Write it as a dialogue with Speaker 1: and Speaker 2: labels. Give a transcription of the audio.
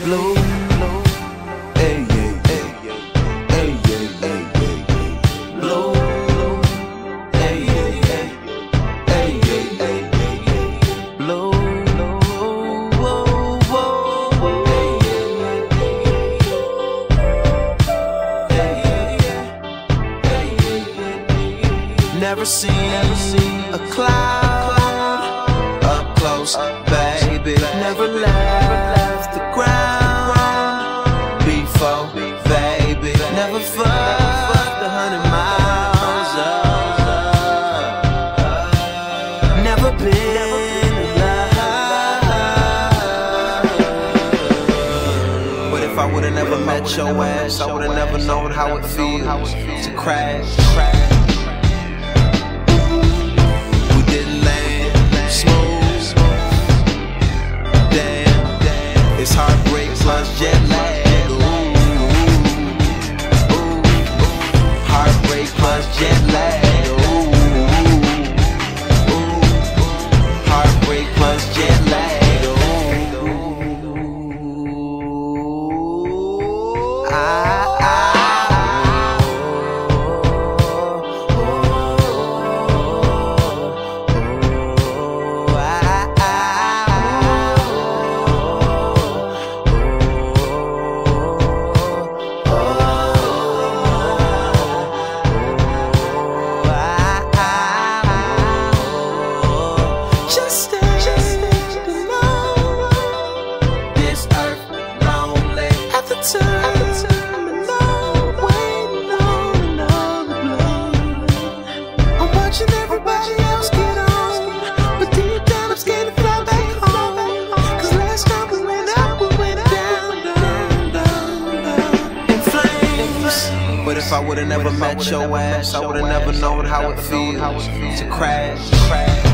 Speaker 1: blue. Hey, yeah, yeah, hey, yeah, yeah, yeah, blue. Hey, yeah, yeah, hey, yeah, yeah, yeah, blue. Whoa, whoa, whoa. Hey, hey, yeah, yeah. Never seen a cloud up close, baby. Never left never met your ass, I would've never known how it feels to crash, crash. But if I would've never met your ass, I would've never known how it feels to crash.